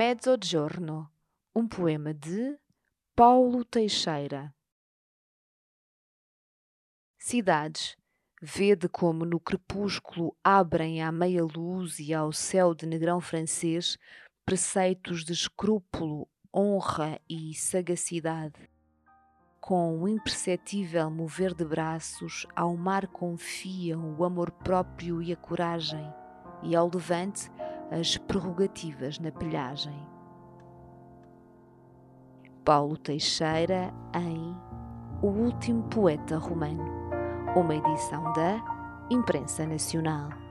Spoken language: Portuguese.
Mezzogiorno, um poema de Paulo Teixeira. Cidades, vede como no crepúsculo abrem à meia luz e ao céu de negrão francês preceitos de escrúpulo, honra e sagacidade. Com um imperceptível mover de braços, ao mar confiam o amor próprio e a coragem, e ao levante as prerrogativas na pilhagem. Paulo Teixeira em O Último Poeta Romano, uma edição da Imprensa Nacional.